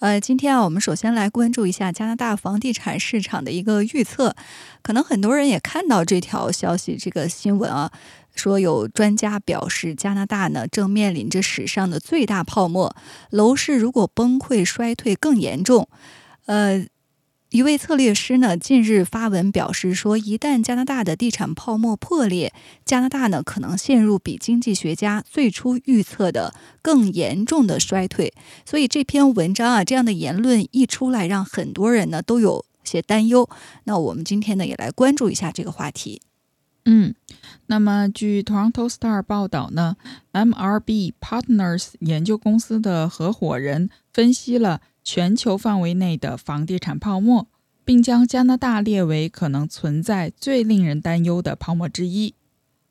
呃，今天啊，我们首先来关注一下加拿大房地产市场的一个预测。可能很多人也看到这条消息，这个新闻啊，说有专家表示，加拿大呢正面临着史上的最大泡沫，楼市如果崩溃衰退更严重，呃。一位策略师呢，近日发文表示说，一旦加拿大的地产泡沫破裂，加拿大呢可能陷入比经济学家最初预测的更严重的衰退。所以这篇文章啊，这样的言论一出来，让很多人呢都有些担忧。那我们今天呢，也来关注一下这个话题。嗯，那么据 Toronto Star 报道呢，MRB Partners 研究公司的合伙人分析了。全球范围内的房地产泡沫，并将加拿大列为可能存在最令人担忧的泡沫之一。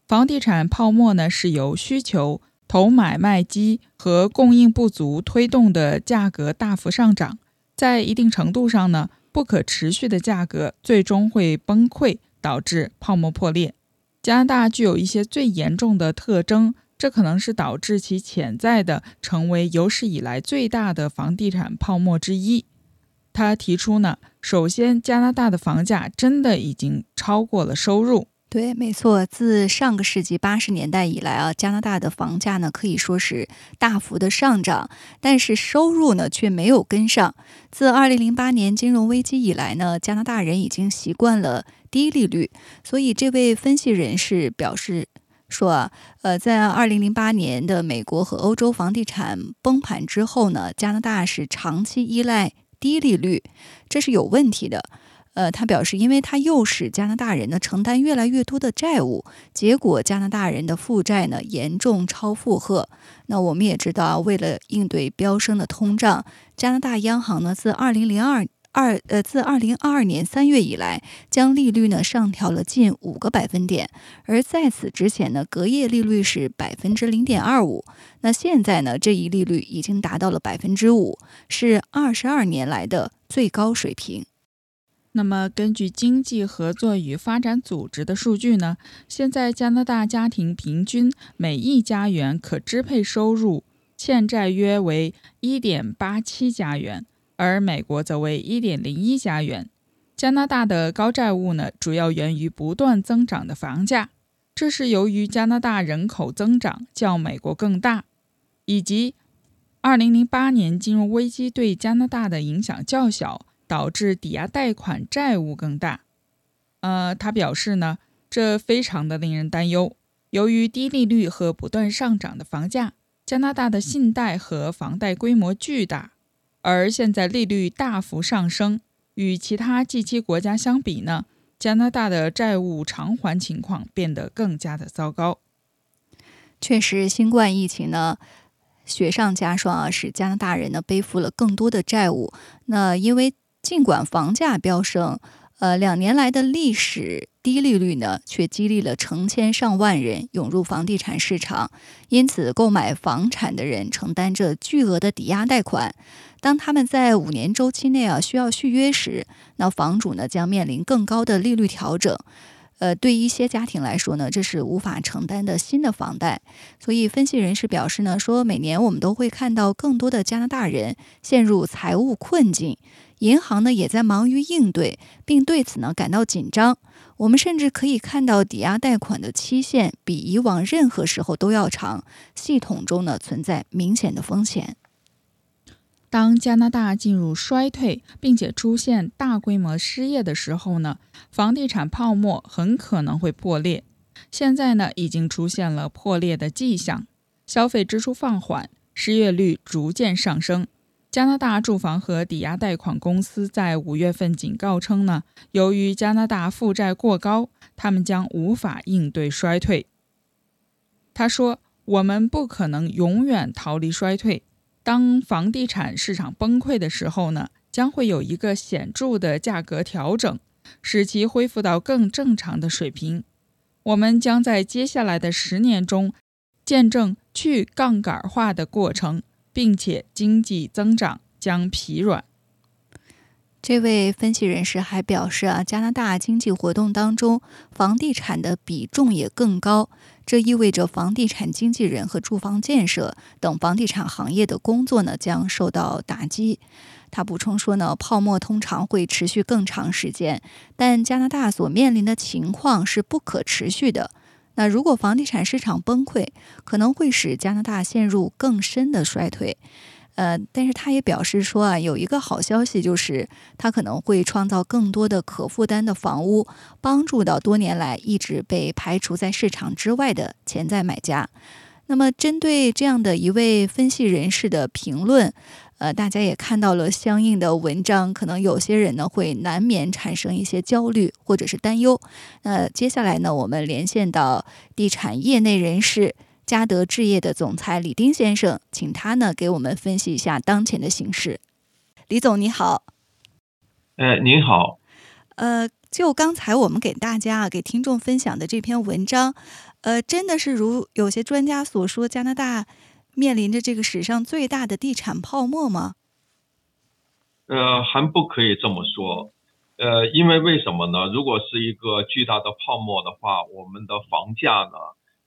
房地产泡沫呢，是由需求、投买卖机和供应不足推动的价格大幅上涨。在一定程度上呢，不可持续的价格最终会崩溃，导致泡沫破裂。加拿大具有一些最严重的特征。这可能是导致其潜在的成为有史以来最大的房地产泡沫之一。他提出呢，首先，加拿大的房价真的已经超过了收入。对，没错，自上个世纪八十年代以来啊，加拿大的房价呢可以说是大幅的上涨，但是收入呢却没有跟上。自二零零八年金融危机以来呢，加拿大人已经习惯了低利率，所以这位分析人士表示。说啊，呃，在二零零八年的美国和欧洲房地产崩盘之后呢，加拿大是长期依赖低利率，这是有问题的。呃，他表示，因为他诱使加拿大人呢承担越来越多的债务，结果加拿大人的负债呢严重超负荷。那我们也知道，为了应对飙升的通胀，加拿大央行呢自二零零二。二呃，自二零二二年三月以来，将利率呢上调了近五个百分点，而在此之前呢，隔夜利率是百分之零点二五。那现在呢，这一利率已经达到了百分之五，是二十二年来的最高水平。那么，根据经济合作与发展组织的数据呢，现在加拿大家庭平均每一家元可支配收入欠债约为一点八七加元。而美国则为一点零一加元。加拿大的高债务呢，主要源于不断增长的房价，这是由于加拿大人口增长较美国更大，以及二零零八年金融危机对加拿大的影响较小，导致抵押贷款债务更大。呃，他表示呢，这非常的令人担忧。由于低利率和不断上涨的房价，加拿大的信贷和房贷规模巨大。而现在利率大幅上升，与其他 G7 国家相比呢，加拿大的债务偿还情况变得更加的糟糕。确实，新冠疫情呢雪上加霜啊，使加拿大人呢背负了更多的债务。那因为尽管房价飙升。呃，两年来的历史低利率呢，却激励了成千上万人涌入房地产市场，因此购买房产的人承担着巨额的抵押贷款。当他们在五年周期内啊需要续约时，那房主呢将面临更高的利率调整。呃，对一些家庭来说呢，这是无法承担的新的房贷。所以，分析人士表示呢，说每年我们都会看到更多的加拿大人陷入财务困境。银行呢也在忙于应对，并对此呢感到紧张。我们甚至可以看到抵押贷款的期限比以往任何时候都要长，系统中呢存在明显的风险。当加拿大进入衰退，并且出现大规模失业的时候呢，房地产泡沫很可能会破裂。现在呢已经出现了破裂的迹象，消费支出放缓，失业率逐渐上升。加拿大住房和抵押贷款公司在五月份警告称呢，由于加拿大负债过高，他们将无法应对衰退。他说：“我们不可能永远逃离衰退。当房地产市场崩溃的时候呢，将会有一个显著的价格调整，使其恢复到更正常的水平。我们将在接下来的十年中见证去杠杆化的过程，并且经济增长将疲软。这位分析人士还表示啊，加拿大经济活动当中，房地产的比重也更高，这意味着房地产经纪人和住房建设等房地产行业的工作呢将受到打击。他补充说呢，泡沫通常会持续更长时间，但加拿大所面临的情况是不可持续的。那如果房地产市场崩溃，可能会使加拿大陷入更深的衰退。呃，但是他也表示说啊，有一个好消息就是，他可能会创造更多的可负担的房屋，帮助到多年来一直被排除在市场之外的潜在买家。那么，针对这样的一位分析人士的评论，呃，大家也看到了相应的文章，可能有些人呢会难免产生一些焦虑或者是担忧。那接下来呢，我们连线到地产业内人士。嘉德置业的总裁李丁先生，请他呢给我们分析一下当前的形势。李总你好，哎您好，呃，就刚才我们给大家啊给听众分享的这篇文章，呃，真的是如有些专家所说，加拿大面临着这个史上最大的地产泡沫吗？呃，还不可以这么说，呃，因为为什么呢？如果是一个巨大的泡沫的话，我们的房价呢？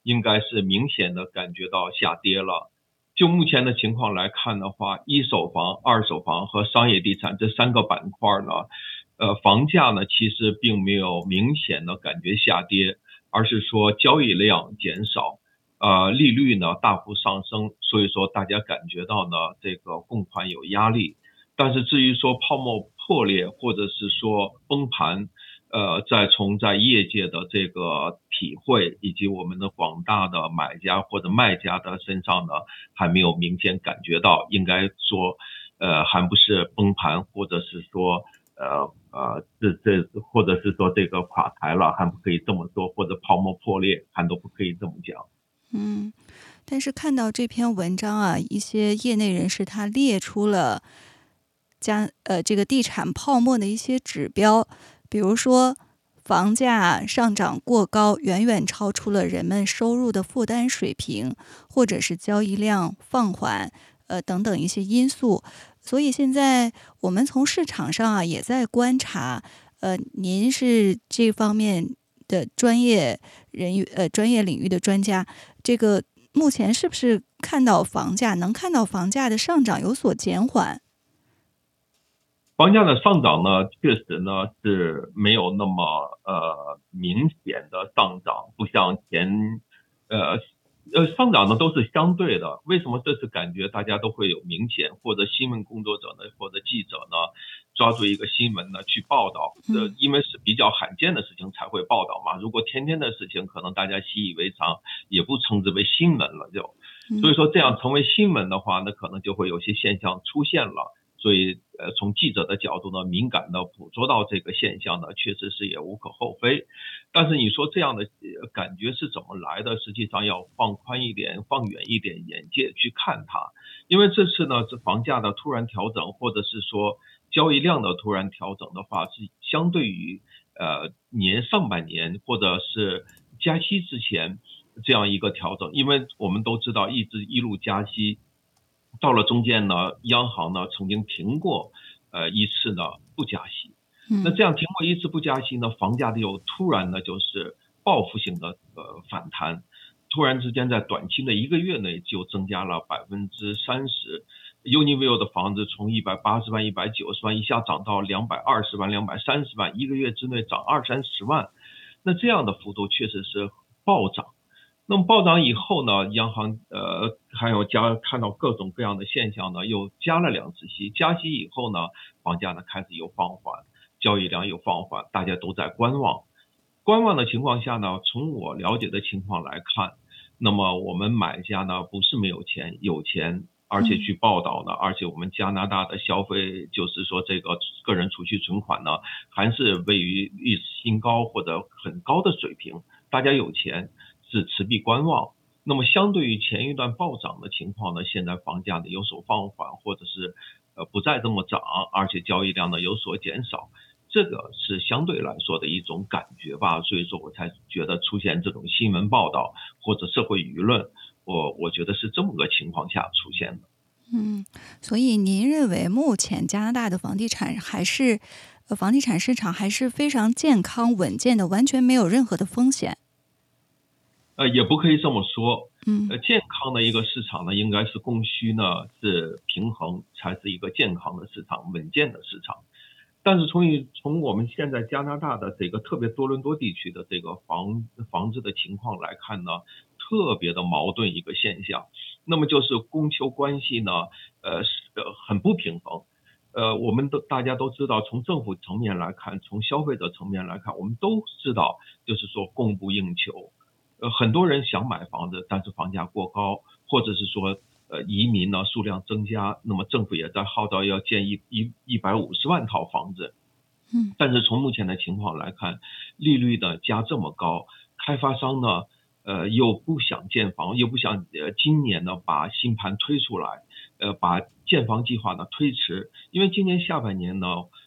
应该是明显的感觉到下跌了。就目前的情况来看的话，一手房、二手房和商业地产这三个板块呢，呃，房价呢其实并没有明显的感觉下跌，而是说交易量减少，呃，利率呢大幅上升，所以说大家感觉到呢这个供款有压力。但是至于说泡沫破裂或者是说崩盘，呃，再从在业界的这个体会，以及我们的广大的买家或者卖家的身上呢，还没有明显感觉到，应该说，呃，还不是崩盘，或者是说，呃呃，这这，或者是说这个垮台了，还不可以这么说，或者泡沫破裂，还都不可以这么讲。嗯，但是看到这篇文章啊，一些业内人士他列出了将呃这个地产泡沫的一些指标。比如说，房价上涨过高，远远超出了人们收入的负担水平，或者是交易量放缓，呃等等一些因素。所以现在我们从市场上啊也在观察，呃，您是这方面的专业人员，呃，专业领域的专家，这个目前是不是看到房价能看到房价的上涨有所减缓？房价的上涨呢，确实呢是没有那么呃明显的上涨，不像前呃呃上涨呢都是相对的。为什么这次感觉大家都会有明显，或者新闻工作者呢，或者记者呢，抓住一个新闻呢去报道？这，因为是比较罕见的事情才会报道嘛。如果天天的事情，可能大家习以为常，也不称之为新闻了。就所以说这样成为新闻的话，那可能就会有些现象出现了。所以，呃，从记者的角度呢，敏感的捕捉到这个现象呢，确实是也无可厚非。但是你说这样的感觉是怎么来的？实际上要放宽一点、放远一点眼界去看它。因为这次呢，这房价的突然调整，或者是说交易量的突然调整的话，是相对于呃年上半年或者是加息之前这样一个调整。因为我们都知道，一直一路加息。到了中间呢，央行呢曾经停过，呃一次呢不加息，那这样停过一次不加息呢，房价的又突然呢就是报复性的呃反弹，突然之间在短期的一个月内就增加了百分之三十，Univille 的房子从一百八十万、一百九十万一下涨到两百二十万、两百三十万，一个月之内涨二三十万，那这样的幅度确实是暴涨。那么暴涨以后呢，央行呃还有加看到各种各样的现象呢，又加了两次息，加息以后呢，房价呢开始有放缓，交易量有放缓，大家都在观望。观望的情况下呢，从我了解的情况来看，那么我们买家呢不是没有钱，有钱，而且去报道呢，而且我们加拿大的消费就是说这个个人储蓄存款呢还是位于历史新高或者很高的水平，大家有钱。是持币观望，那么相对于前一段暴涨的情况呢，现在房价呢有所放缓，或者是呃不再这么涨，而且交易量呢有所减少。这个是相对来说的一种感觉吧，所以说我才觉得出现这种新闻报道或者社会舆论，我我觉得是这么个情况下出现的。嗯，所以您认为目前加拿大的房地产还是呃房地产市场还是非常健康稳健的，完全没有任何的风险？呃，也不可以这么说。嗯呃，健康的一个市场呢，应该是供需呢是平衡，才是一个健康的市场、稳健的市场。但是从于从我们现在加拿大的这个特别多伦多地区的这个房房子的情况来看呢，特别的矛盾一个现象。那么就是供求关系呢，呃是呃很不平衡。呃，我们都大家都知道，从政府层面来看，从消费者层面来看，我们都知道，就是说供不应求。呃，很多人想买房子，但是房价过高，或者是说，呃，移民呢数量增加，那么政府也在号召要建一一一百五十万套房子。嗯，但是从目前的情况来看，利率呢加这么高，开发商呢，呃，又不想建房，又不想呃今年呢把新盘推出来，呃，把建房计划呢推迟，因为今年下半年呢，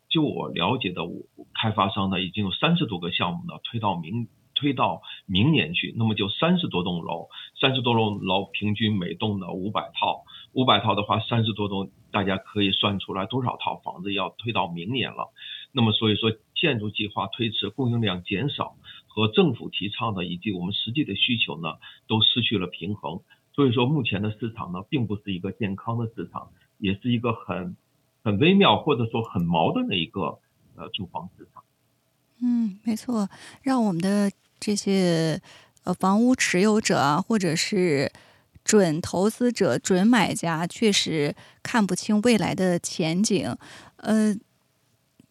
就我了解的，我开发商呢已经有三十多个项目呢推到明。推到明年去，那么就三十多栋楼，三十多栋楼平均每栋呢五百套，五百套的话，三十多栋，大家可以算出来多少套房子要推到明年了。那么所以说，建筑计划推迟，供应量减少，和政府提倡的以及我们实际的需求呢，都失去了平衡。所以说，目前的市场呢，并不是一个健康的市场，也是一个很很微妙或者说很矛盾的一个呃住房市场。嗯，没错，让我们的。这些呃房屋持有者啊，或者是准投资者、准买家，确实看不清未来的前景。呃，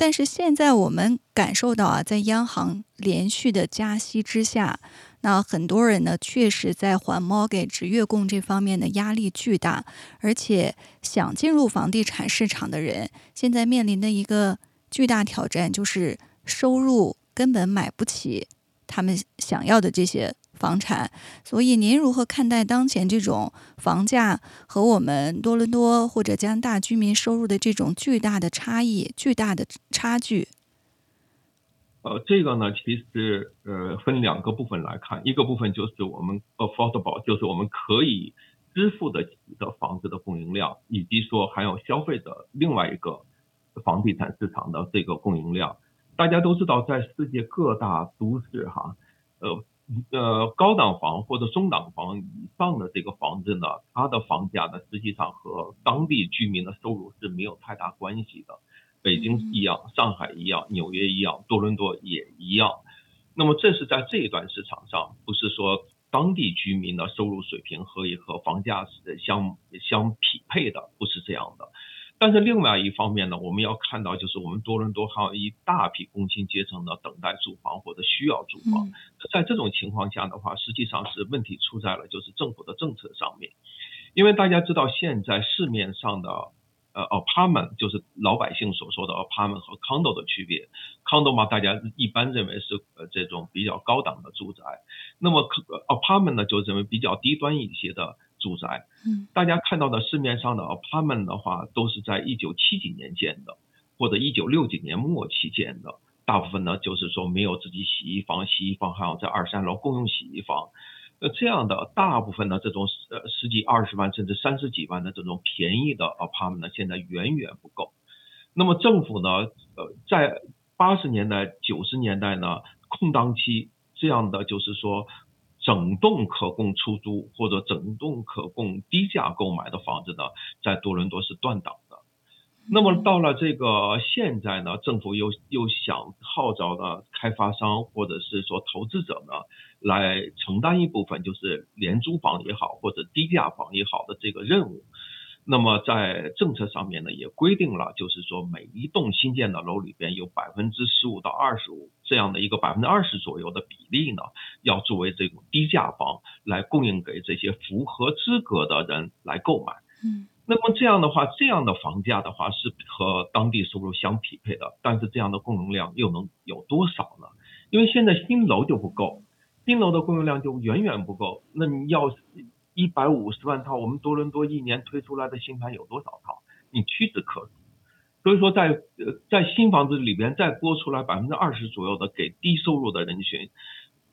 但是现在我们感受到啊，在央行连续的加息之下，那很多人呢，确实在还 mortgage 月供这方面的压力巨大，而且想进入房地产市场的人，现在面临的一个巨大挑战就是收入根本买不起。他们想要的这些房产，所以您如何看待当前这种房价和我们多伦多或者加拿大居民收入的这种巨大的差异、巨大的差距？呃，这个呢，其实呃分两个部分来看，一个部分就是我们 affordable，就是我们可以支付得起的房子的供应量，以及说还有消费者另外一个房地产市场的这个供应量。大家都知道，在世界各大都市，哈，呃呃，高档房或者中档房以上的这个房子呢，它的房价呢，实际上和当地居民的收入是没有太大关系的。北京一样，上海一样，纽约一样，多伦多也一样。那么这是在这一段市场上，不是说当地居民的收入水平和和房价是相相匹配的，不是这样的。但是另外一方面呢，我们要看到，就是我们多伦多还有一大批工薪阶层呢，等待住房或者需要住房。在这种情况下的话，实际上是问题出在了就是政府的政策上面。因为大家知道，现在市面上的呃 apartment 就是老百姓所说的 apartment 和 condo 的区别。condo 嘛，大家一般认为是呃这种比较高档的住宅。那么 apartment 呢，就认为比较低端一些的。住宅，嗯，大家看到的市面上的 apartment 的话，都是在一九七几年建的，或者一九六几年末期建的。大部分呢，就是说没有自己洗衣房，洗衣房还要在二三楼共用洗衣房。那，这样的大部分的这种呃十几二十万甚至三十几万的这种便宜的 apartment 呢，现在远远不够。那么政府呢，呃，在八十年代九十年代呢，空档期这样的就是说。整栋可供出租或者整栋可供低价购买的房子呢，在多伦多是断档的。那么到了这个现在呢，政府又又想号召呢开发商或者是说投资者呢，来承担一部分就是廉租房也好或者低价房也好的这个任务。那么在政策上面呢，也规定了，就是说每一栋新建的楼里边有百分之十五到二十五这样的一个百分之二十左右的比例呢，要作为这种低价房来供应给这些符合资格的人来购买。嗯，那么这样的话，这样的房价的话是和当地收入相匹配的，但是这样的供应量又能有多少呢？因为现在新楼就不够，新楼的供应量就远远不够。那你要。一百五十万套，我们多伦多一年推出来的新盘有多少套？你屈指可数。所以说在呃在新房子里边再拨出来百分之二十左右的给低收入的人群，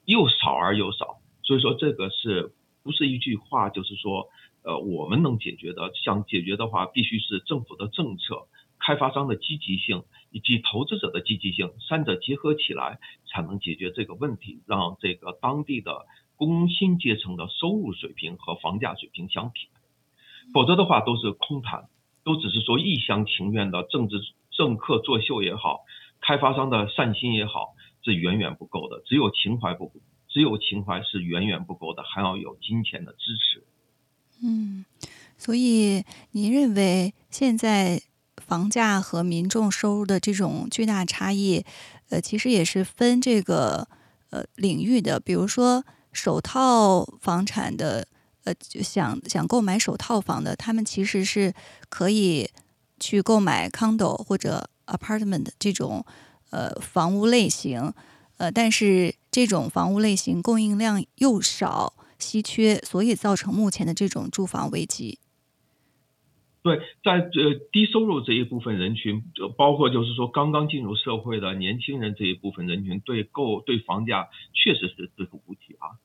又少而又少。所以说这个是不是一句话就是说呃我们能解决的？想解决的话，必须是政府的政策、开发商的积极性以及投资者的积极性三者结合起来，才能解决这个问题，让这个当地的工薪阶层的收入水平和房价水平相匹配。否则的话都是空谈，都只是说一厢情愿的政治政客作秀也好，开发商的善心也好，是远远不够的。只有情怀不，只有情怀是远远不够的，还要有金钱的支持。嗯，所以您认为现在房价和民众收入的这种巨大差异，呃，其实也是分这个呃领域的，比如说首套房产的。就想想购买首套房的，他们其实是可以去购买 condo 或者 apartment 这种呃房屋类型，呃，但是这种房屋类型供应量又少、稀缺，所以造成目前的这种住房危机。对，在呃低收入这一部分人群，包括就是说刚刚进入社会的年轻人这一部分人群，对购对房价确实是支付不起啊。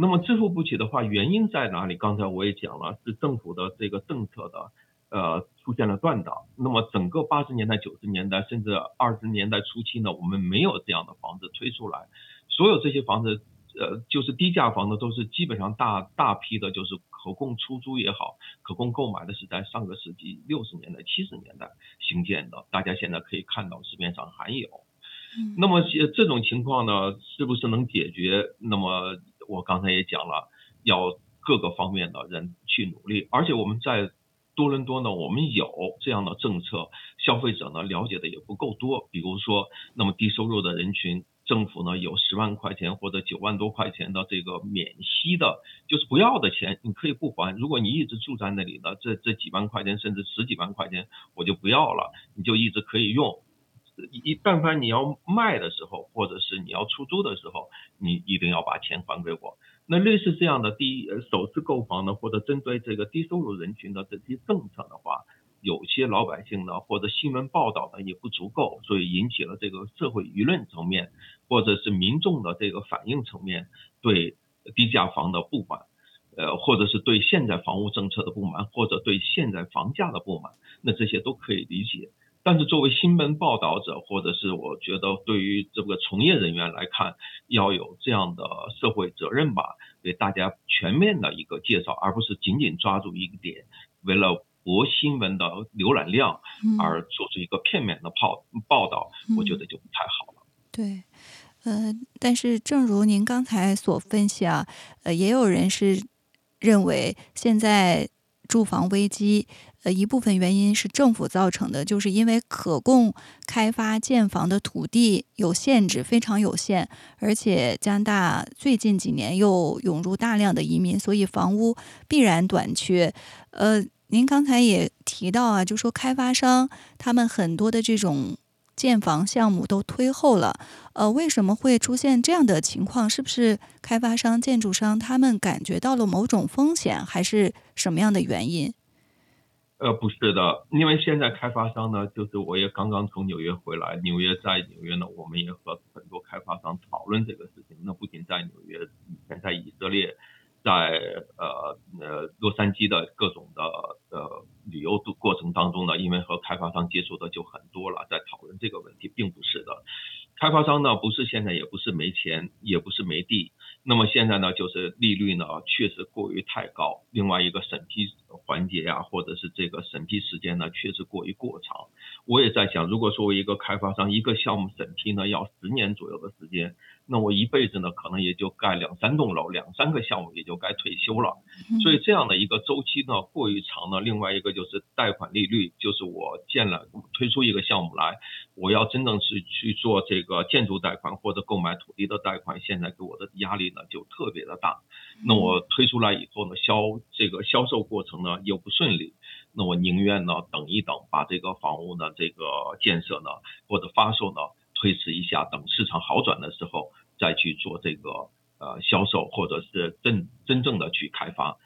那么支付不起的话，原因在哪里？刚才我也讲了，是政府的这个政策的，呃，出现了断档。那么整个八十年代、九十年代，甚至二十年代初期呢，我们没有这样的房子推出来。所有这些房子，呃，就是低价房子，都是基本上大大批的，就是可供出租也好，可供购买的，是在上个世纪六十年代、七十年代兴建的。大家现在可以看到市面上还有。那么这种情况呢，是不是能解决？那么我刚才也讲了，要各个方面的人去努力，而且我们在多伦多呢，我们有这样的政策，消费者呢了解的也不够多。比如说，那么低收入的人群，政府呢有十万块钱或者九万多块钱的这个免息的，就是不要的钱，你可以不还。如果你一直住在那里呢，这这几万块钱甚至十几万块钱我就不要了，你就一直可以用。一但凡你要卖的时候，或者是你要出租的时候，你一定要把钱还给我。那类似这样的第一首次购房呢，或者针对这个低收入人群的这些政策的话，有些老百姓呢，或者新闻报道呢也不足够，所以引起了这个社会舆论层面，或者是民众的这个反应层面对低价房的不满，呃，或者是对现在房屋政策的不满，或者对现在房价的不满，那这些都可以理解。但是作为新闻报道者，或者是我觉得对于这个从业人员来看，要有这样的社会责任吧，给大家全面的一个介绍，而不是仅仅抓住一个点，为了博新闻的浏览量而做出一个片面的报报道，我觉得就不太好了。对，呃，但是正如您刚才所分析啊，呃，也有人是认为现在住房危机。呃，一部分原因是政府造成的，就是因为可供开发建房的土地有限制，非常有限，而且加拿大最近几年又涌入大量的移民，所以房屋必然短缺。呃，您刚才也提到啊，就说开发商他们很多的这种建房项目都推后了，呃，为什么会出现这样的情况？是不是开发商、建筑商他们感觉到了某种风险，还是什么样的原因？呃，不是的，因为现在开发商呢，就是我也刚刚从纽约回来，纽约在纽约呢，我们也和很多开发商讨论这个事情。那不仅在纽约，以前在以色列，在呃呃洛杉矶的各种的呃旅游的过程当中呢，因为和开发商接触的就很多了，在讨论这个问题，并不是的。开发商呢，不是现在也不是没钱，也不是没地。那么现在呢，就是利率呢确实过于太高，另外一个审批环节呀，或者是这个审批时间呢，确实过于过长。我也在想，如果作为一个开发商，一个项目审批呢要十年左右的时间。那我一辈子呢，可能也就盖两三栋楼，两三个项目也就该退休了。所以这样的一个周期呢，过于长呢。另外一个就是贷款利率，就是我建了推出一个项目来，我要真正是去做这个建筑贷款或者购买土地的贷款，现在给我的压力呢就特别的大。那我推出来以后呢，销这个销售过程呢又不顺利，那我宁愿呢等一等，把这个房屋呢这个建设呢或者发售呢。推迟一下，等市场好转的时候再去做这个呃销售，或者是真真正的去开发。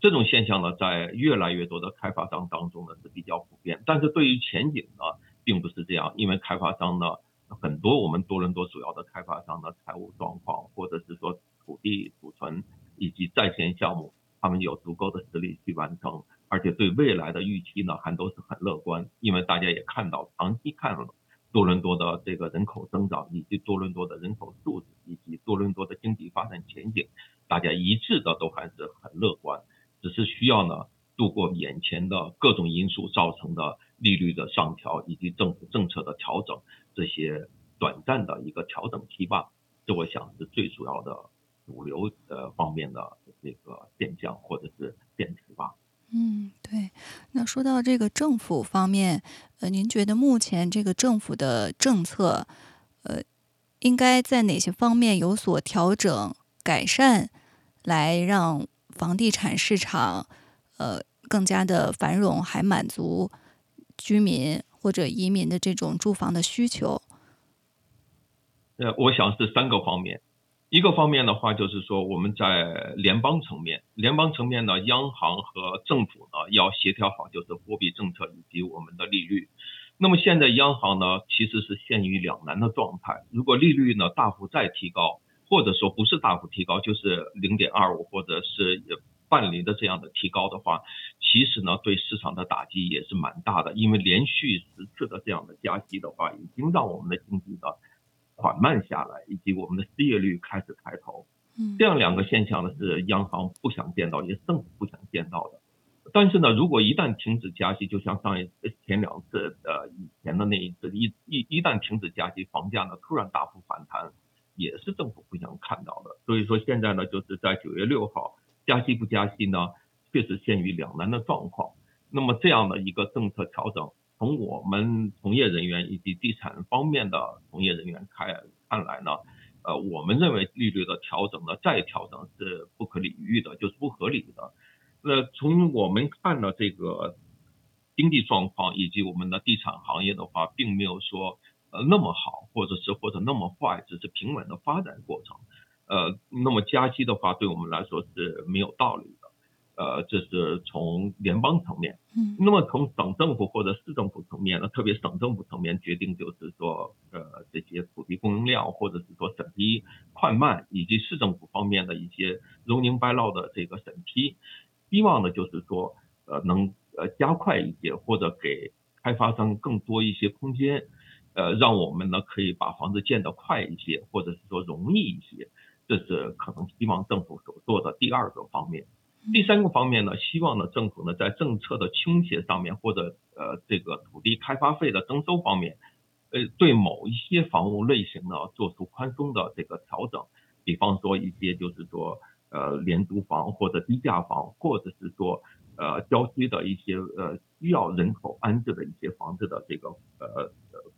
这种现象呢，在越来越多的开发商当中呢是比较普遍。但是对于前景呢，并不是这样，因为开发商呢，很多我们多伦多主要的开发商的财务状况，或者是说土地储存以及在线项目，他们有足够的实力去完成，而且对未来的预期呢，还都是很乐观，因为大家也看到长期看了多伦多的这个人口增长，以及多伦多的人口素质，以及多伦多的经济发展前景，大家一致的都还是很乐观，只是需要呢。度过眼前的各种因素造成的利率的上调，以及政府政策的调整，这些短暂的一个调整期吧，这我想是最主要的主流呃方面的这个变相或者是变体吧。嗯，对。那说到这个政府方面，呃，您觉得目前这个政府的政策，呃，应该在哪些方面有所调整改善，来让房地产市场，呃？更加的繁荣，还满足居民或者移民的这种住房的需求。呃，我想是三个方面。一个方面的话，就是说我们在联邦层面，联邦层面呢，央行和政府呢要协调好，就是货币政策以及我们的利率。那么现在央行呢，其实是陷于两难的状态。如果利率呢大幅再提高，或者说不是大幅提高，就是零点二五，或者是半厘的这样的提高的话，其实呢，对市场的打击也是蛮大的。因为连续十次的这样的加息的话，已经让我们的经济呢缓慢下来，以及我们的失业率开始抬头。嗯，这样两个现象呢，是央行不想见到，也是政府不想见到的。但是呢，如果一旦停止加息，就像上一前两次呃以前的那一次，一一一旦停止加息，房价呢突然大幅反弹，也是政府不想看到的。所以说现在呢，就是在九月六号。加息不加息呢，确实陷于两难的状况。那么这样的一个政策调整，从我们从业人员以及地产方面的从业人员看看来呢，呃，我们认为利率的调整呢，再调整是不可理喻的，就是不合理的。那从我们看的这个经济状况以及我们的地产行业的话，并没有说呃那么好，或者是或者那么坏，只是平稳的发展过程。呃，那么加息的话，对我们来说是没有道理。呃，这是从联邦层面。嗯。那么从省政府或者市政府层面呢，特别省政府层面决定，就是说，呃，这些土地供应量，或者是说审批快慢，以及市政府方面的一些 zoning bylaw 的这个审批，希望呢，就是说，呃，能呃加快一些，或者给开发商更多一些空间，呃，让我们呢可以把房子建得快一些，或者是说容易一些。这是可能希望政府所做的第二个方面，第三个方面呢，希望呢政府呢在政策的倾斜上面，或者呃这个土地开发费的征收方面，呃对某一些房屋类型呢做出宽松的这个调整，比方说一些就是说呃廉租房或者低价房，或者是说呃郊区的一些呃需要人口安置的一些房子的这个呃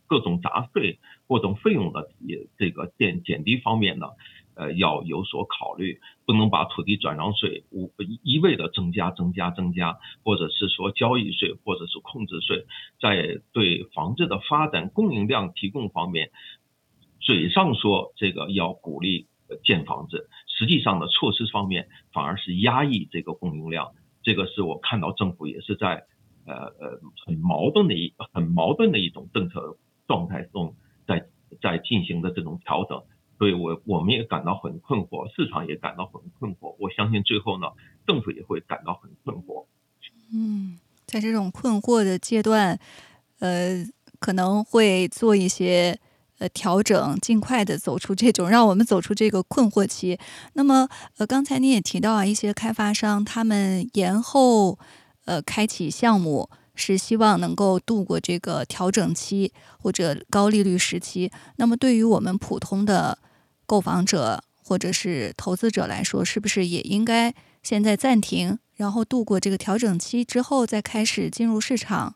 各种杂税各种费用的也这个减减低方面呢。呃，要有所考虑，不能把土地转让税无一味的增加、增加、增加，或者是说交易税，或者是控制税，在对房子的发展供应量提供方面，嘴上说这个要鼓励建房子，实际上的措施方面反而是压抑这个供应量，这个是我看到政府也是在呃呃很矛盾的一很矛盾的一种政策状态中，在在进行的这种调整。所以我我们也感到很困惑，市场也感到很困惑。我相信最后呢，政府也会感到很困惑。嗯，在这种困惑的阶段，呃，可能会做一些呃调整，尽快的走出这种，让我们走出这个困惑期。那么，呃，刚才你也提到啊，一些开发商他们延后呃开启项目。是希望能够度过这个调整期或者高利率时期。那么，对于我们普通的购房者或者是投资者来说，是不是也应该现在暂停，然后度过这个调整期之后再开始进入市场？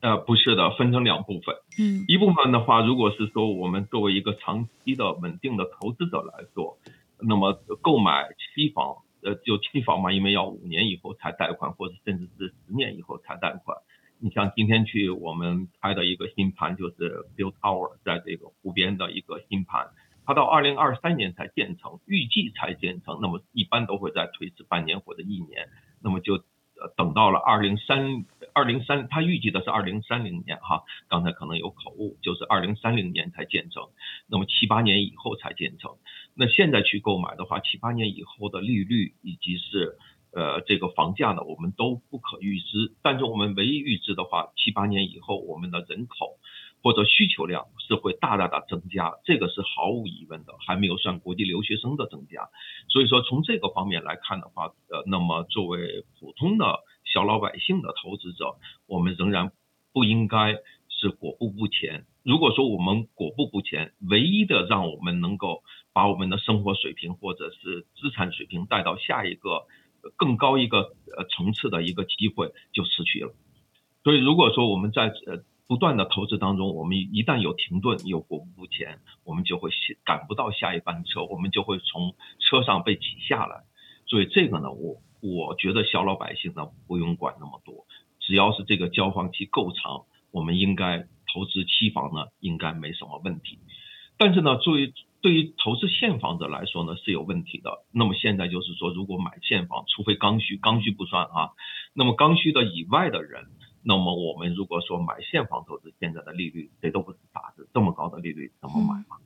呃，不是的，分成两部分。嗯，一部分的话，如果是说我们作为一个长期的稳定的投资者来说，那么购买期房。呃，就期房嘛，因为要五年以后才贷款，或者甚至是十年以后才贷款。你像今天去我们开的一个新盘，就是 Build Tower，在这个湖边的一个新盘，它到二零二三年才建成，预计才建成，那么一般都会在推迟半年或者一年，那么就呃等到了二零三二零三，他预计的是二零三零年哈，刚才可能有口误，就是二零三零年才建成，那么七八年以后才建成。那现在去购买的话，七八年以后的利率以及是呃这个房价呢，我们都不可预知。但是我们唯一预知的话，七八年以后我们的人口。或者需求量是会大大的增加，这个是毫无疑问的，还没有算国际留学生的增加。所以说从这个方面来看的话，呃，那么作为普通的小老百姓的投资者，我们仍然不应该是裹步不前。如果说我们裹步不前，唯一的让我们能够把我们的生活水平或者是资产水平带到下一个更高一个呃层次的一个机会就失去了。所以如果说我们在呃。不断的投资当中，我们一旦有停顿、有果不前，我们就会赶不到下一班车，我们就会从车上被挤下来。所以这个呢，我我觉得小老百姓呢不用管那么多，只要是这个交房期够长，我们应该投资期房呢应该没什么问题。但是呢，作为对于投资现房者来说呢是有问题的。那么现在就是说，如果买现房，除非刚需，刚需不算啊。那么刚需的以外的人。那么我们如果说买现房投资，现在的利率谁都不是傻子，这么高的利率怎么买嘛？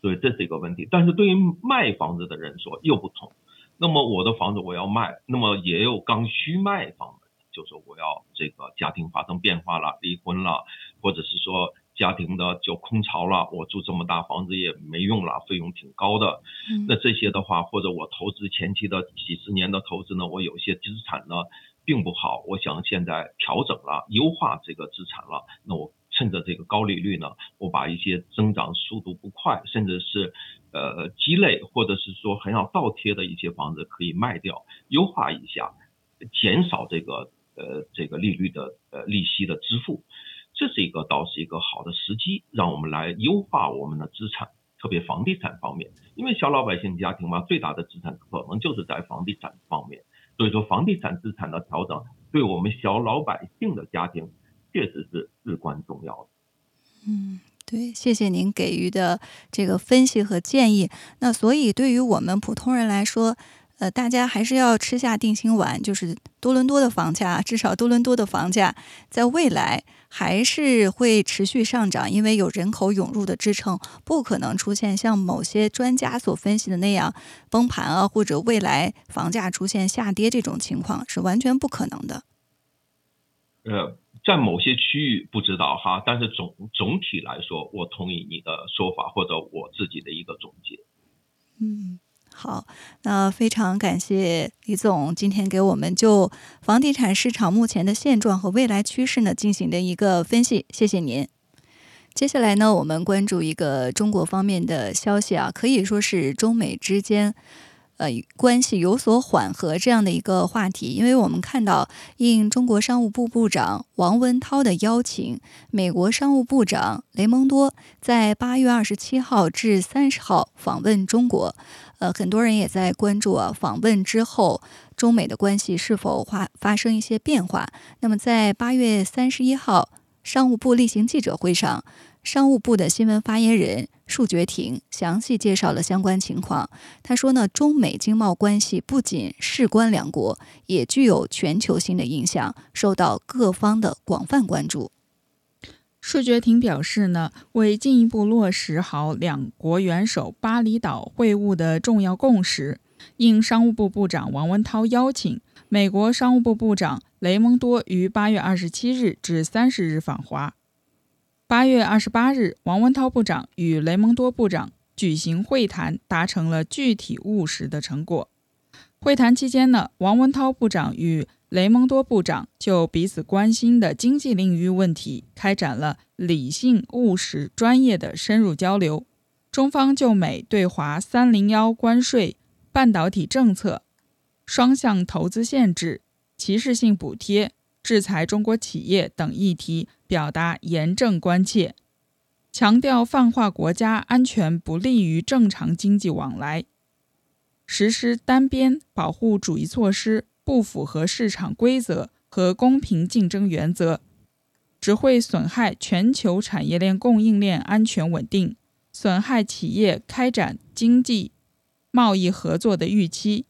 所以这是一个问题。但是对于卖房子的人说又不同。那么我的房子我要卖，那么也有刚需卖房的，就说我要这个家庭发生变化了，离婚了，或者是说家庭的就空巢了，我住这么大房子也没用了，费用挺高的。那这些的话，或者我投资前期的几十年的投资呢，我有些资产呢。并不好，我想现在调整了，优化这个资产了。那我趁着这个高利率呢，我把一些增长速度不快，甚至是呃鸡肋，或者是说很要倒贴的一些房子可以卖掉，优化一下，减少这个呃这个利率的呃利息的支付。这是一个倒是一个好的时机，让我们来优化我们的资产，特别房地产方面，因为小老百姓家庭嘛，最大的资产可能就是在房地产方面。所以说，房地产资产的调整对我们小老百姓的家庭确实是至关重要的。嗯，对，谢谢您给予的这个分析和建议。那所以，对于我们普通人来说，呃，大家还是要吃下定心丸，就是多伦多的房价，至少多伦多的房价在未来还是会持续上涨，因为有人口涌入的支撑，不可能出现像某些专家所分析的那样崩盘啊，或者未来房价出现下跌这种情况是完全不可能的。呃，在某些区域不知道哈，但是总总体来说，我同意你的说法或者我自己的一个总结。嗯。好，那非常感谢李总今天给我们就房地产市场目前的现状和未来趋势呢进行的一个分析，谢谢您。接下来呢，我们关注一个中国方面的消息啊，可以说是中美之间。呃，关系有所缓和这样的一个话题，因为我们看到，应中国商务部部长王文涛的邀请，美国商务部长雷蒙多在八月二十七号至三十号访问中国。呃，很多人也在关注啊，访问之后，中美的关系是否发发生一些变化？那么，在八月三十一号商务部例行记者会上，商务部的新闻发言人。束觉婷详细介绍了相关情况。他说呢，中美经贸关系不仅事关两国，也具有全球性的影响，受到各方的广泛关注。束觉婷表示呢，为进一步落实好两国元首巴厘岛会晤的重要共识，应商务部部长王文涛邀请，美国商务部部长雷蒙多于八月二十七日至三十日访华。八月二十八日，王文涛部长与雷蒙多部长举行会谈，达成了具体务实的成果。会谈期间呢，王文涛部长与雷蒙多部长就彼此关心的经济领域问题开展了理性、务实、专业的深入交流。中方就美对华“三零幺”关税、半导体政策、双向投资限制、歧视性补贴。制裁中国企业等议题表达严正关切，强调泛化国家安全不利于正常经济往来，实施单边保护主义措施不符合市场规则和公平竞争原则，只会损害全球产业链供应链安全稳定，损害企业开展经济贸易合作的预期，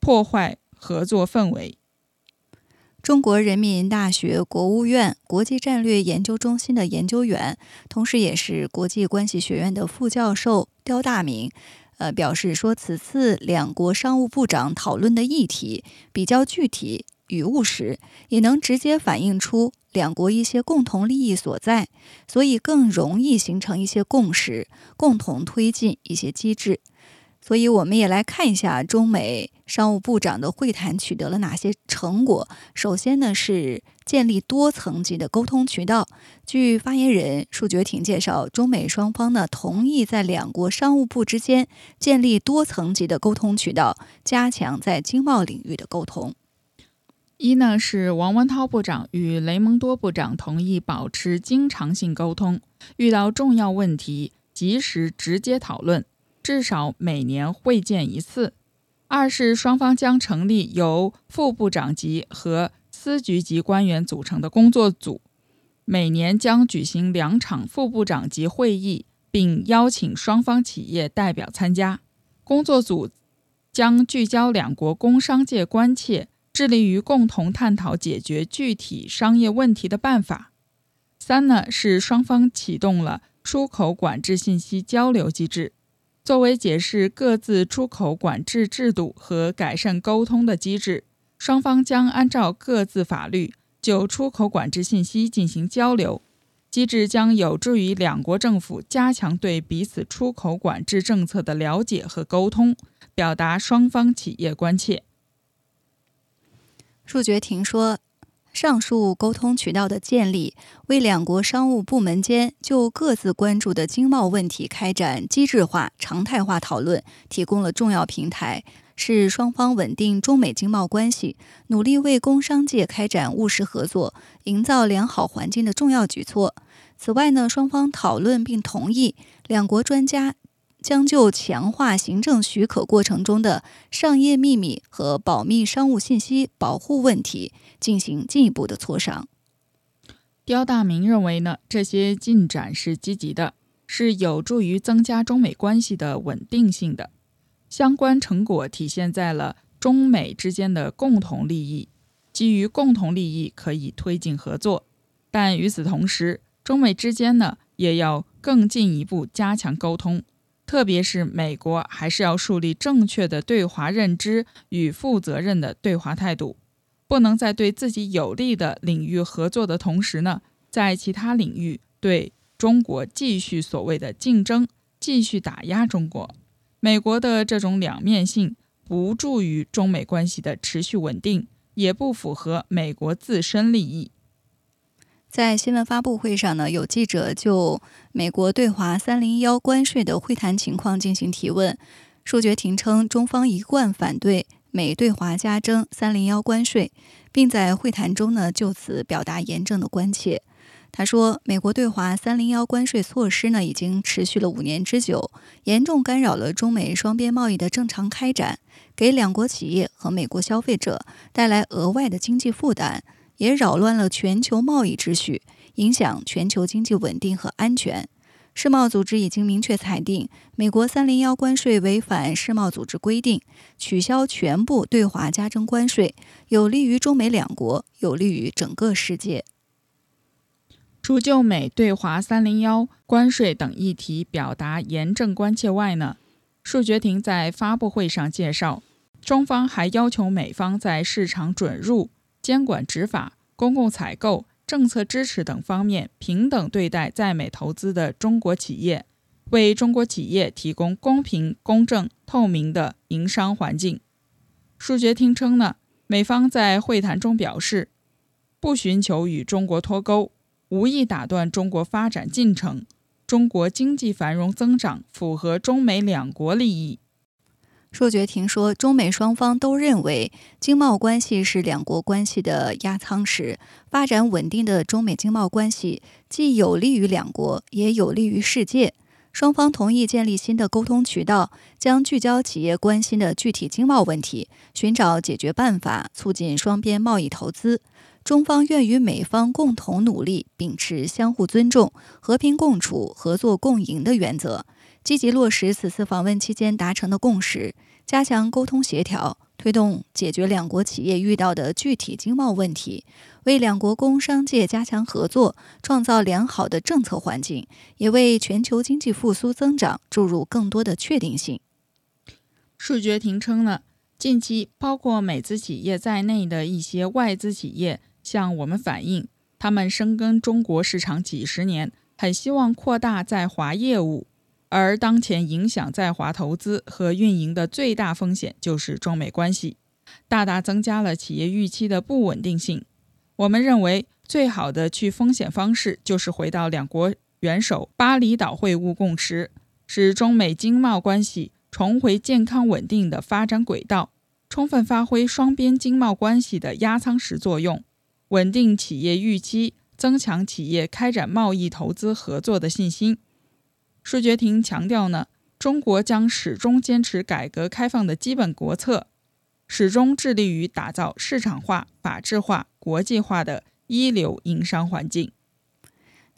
破坏合作氛围。中国人民大学国务院国际战略研究中心的研究员，同时也是国际关系学院的副教授刁大明，呃，表示说，此次两国商务部长讨论的议题比较具体与务实，也能直接反映出两国一些共同利益所在，所以更容易形成一些共识，共同推进一些机制。所以，我们也来看一下中美商务部长的会谈取得了哪些成果。首先呢，是建立多层级的沟通渠道。据发言人束觉婷介绍，中美双方呢同意在两国商务部之间建立多层级的沟通渠道，加强在经贸领域的沟通。一呢是王文涛部长与雷蒙多部长同意保持经常性沟通，遇到重要问题及时直接讨论。至少每年会见一次。二是双方将成立由副部长级和司局级官员组成的工作组，每年将举行两场副部长级会议，并邀请双方企业代表参加。工作组将聚焦两国工商界关切，致力于共同探讨解决具体商业问题的办法。三呢是双方启动了出口管制信息交流机制。作为解释各自出口管制制度和改善沟通的机制，双方将按照各自法律就出口管制信息进行交流。机制将有助于两国政府加强对彼此出口管制政策的了解和沟通，表达双方企业关切。束觉婷说。上述沟通渠道的建立，为两国商务部门间就各自关注的经贸问题开展机制化、常态化讨论提供了重要平台，是双方稳定中美经贸关系、努力为工商界开展务实合作、营造良好环境的重要举措。此外呢，双方讨论并同意两国专家。将就强化行政许可过程中的商业秘密和保密商务信息保护问题进行进一步的磋商。刁大明认为呢，这些进展是积极的，是有助于增加中美关系的稳定性的。相关成果体现在了中美之间的共同利益，基于共同利益可以推进合作。但与此同时，中美之间呢也要更进一步加强沟通。特别是美国还是要树立正确的对华认知与负责任的对华态度，不能在对自己有利的领域合作的同时呢，在其他领域对中国继续所谓的竞争，继续打压中国。美国的这种两面性不助于中美关系的持续稳定，也不符合美国自身利益。在新闻发布会上呢，有记者就美国对华“三零幺”关税的会谈情况进行提问。束觉婷称，中方一贯反对美对华加征“三零幺”关税，并在会谈中呢就此表达严正的关切。他说，美国对华“三零幺”关税措施呢已经持续了五年之久，严重干扰了中美双边贸易的正常开展，给两国企业和美国消费者带来额外的经济负担。也扰乱了全球贸易秩序，影响全球经济稳定和安全。世贸组织已经明确裁定，美国“三零幺”关税违反世贸组织规定，取消全部对华加征关税，有利于中美两国，有利于整个世界。除就美对华“三零幺”关税等议题表达严正关切外呢，束觉婷在发布会上介绍，中方还要求美方在市场准入。监管执法、公共采购、政策支持等方面平等对待在美投资的中国企业，为中国企业提供公平、公正、透明的营商环境。数学厅称呢，美方在会谈中表示，不寻求与中国脱钩，无意打断中国发展进程，中国经济繁荣增长符合中美两国利益。束觉婷说，中美双方都认为，经贸关系是两国关系的压舱石。发展稳定的中美经贸关系，既有利于两国，也有利于世界。双方同意建立新的沟通渠道，将聚焦企业关心的具体经贸问题，寻找解决办法，促进双边贸易投资。中方愿与美方共同努力，秉持相互尊重、和平共处、合作共赢的原则。积极落实此次访问期间达成的共识，加强沟通协调，推动解决两国企业遇到的具体经贸问题，为两国工商界加强合作创造良好的政策环境，也为全球经济复苏增长注入更多的确定性。数据庭称呢，近期包括美资企业在内的一些外资企业向我们反映，他们深耕中国市场几十年，很希望扩大在华业务。而当前影响在华投资和运营的最大风险就是中美关系，大大增加了企业预期的不稳定性。我们认为，最好的去风险方式就是回到两国元首巴厘岛会晤共识，使中美经贸关系重回健康稳定的发展轨道，充分发挥双边经贸关系的压舱石作用，稳定企业预期，增强企业开展贸易投资合作的信心。数学庭强调呢，中国将始终坚持改革开放的基本国策，始终致力于打造市场化、法治化、国际化的一流营商环境。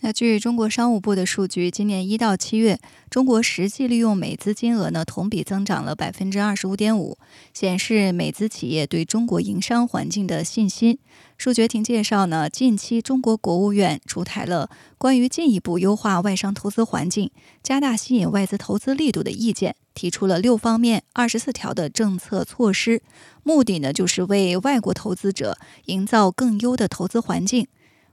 那据中国商务部的数据，今年一到七月，中国实际利用美资金额呢同比增长了百分之二十五点五，显示美资企业对中国营商环境的信心。数学庭介绍呢，近期中国国务院出台了关于进一步优化外商投资环境、加大吸引外资投资力度的意见，提出了六方面、二十四条的政策措施，目的呢就是为外国投资者营造更优的投资环境。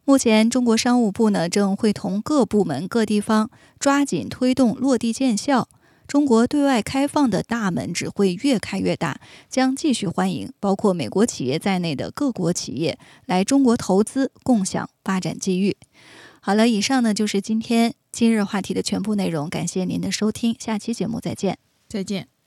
目前，中国商务部呢正会同各部门、各地方抓紧推动落地见效。中国对外开放的大门只会越开越大，将继续欢迎包括美国企业在内的各国企业来中国投资，共享发展机遇。好了，以上呢就是今天今日话题的全部内容，感谢您的收听，下期节目再见。再见。